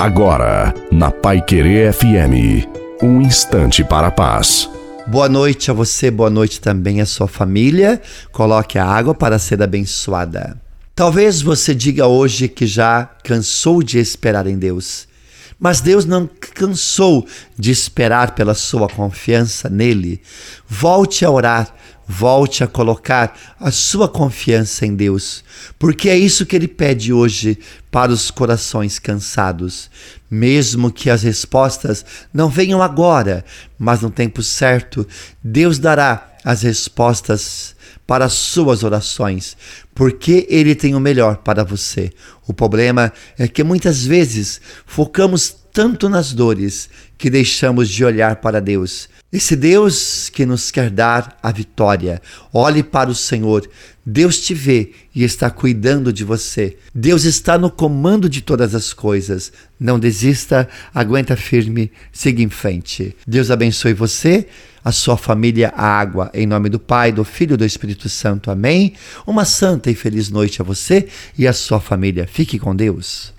Agora, na Pai Querer FM, um instante para a paz. Boa noite a você, boa noite também à sua família. Coloque a água para ser abençoada. Talvez você diga hoje que já cansou de esperar em Deus. Mas Deus não cansou de esperar pela sua confiança nele. Volte a orar, volte a colocar a sua confiança em Deus, porque é isso que ele pede hoje para os corações cansados. Mesmo que as respostas não venham agora, mas no tempo certo, Deus dará as respostas para as suas orações, porque Ele tem o melhor para você. O problema é que muitas vezes focamos tanto nas dores que deixamos de olhar para Deus. Esse Deus que nos quer dar a vitória. Olhe para o Senhor. Deus te vê e está cuidando de você. Deus está no comando de todas as coisas. Não desista, aguenta firme, siga em frente. Deus abençoe você, a sua família, a água. Em nome do Pai, do Filho e do Espírito Santo. Amém. Uma santa e feliz noite a você e a sua família. Fique com Deus.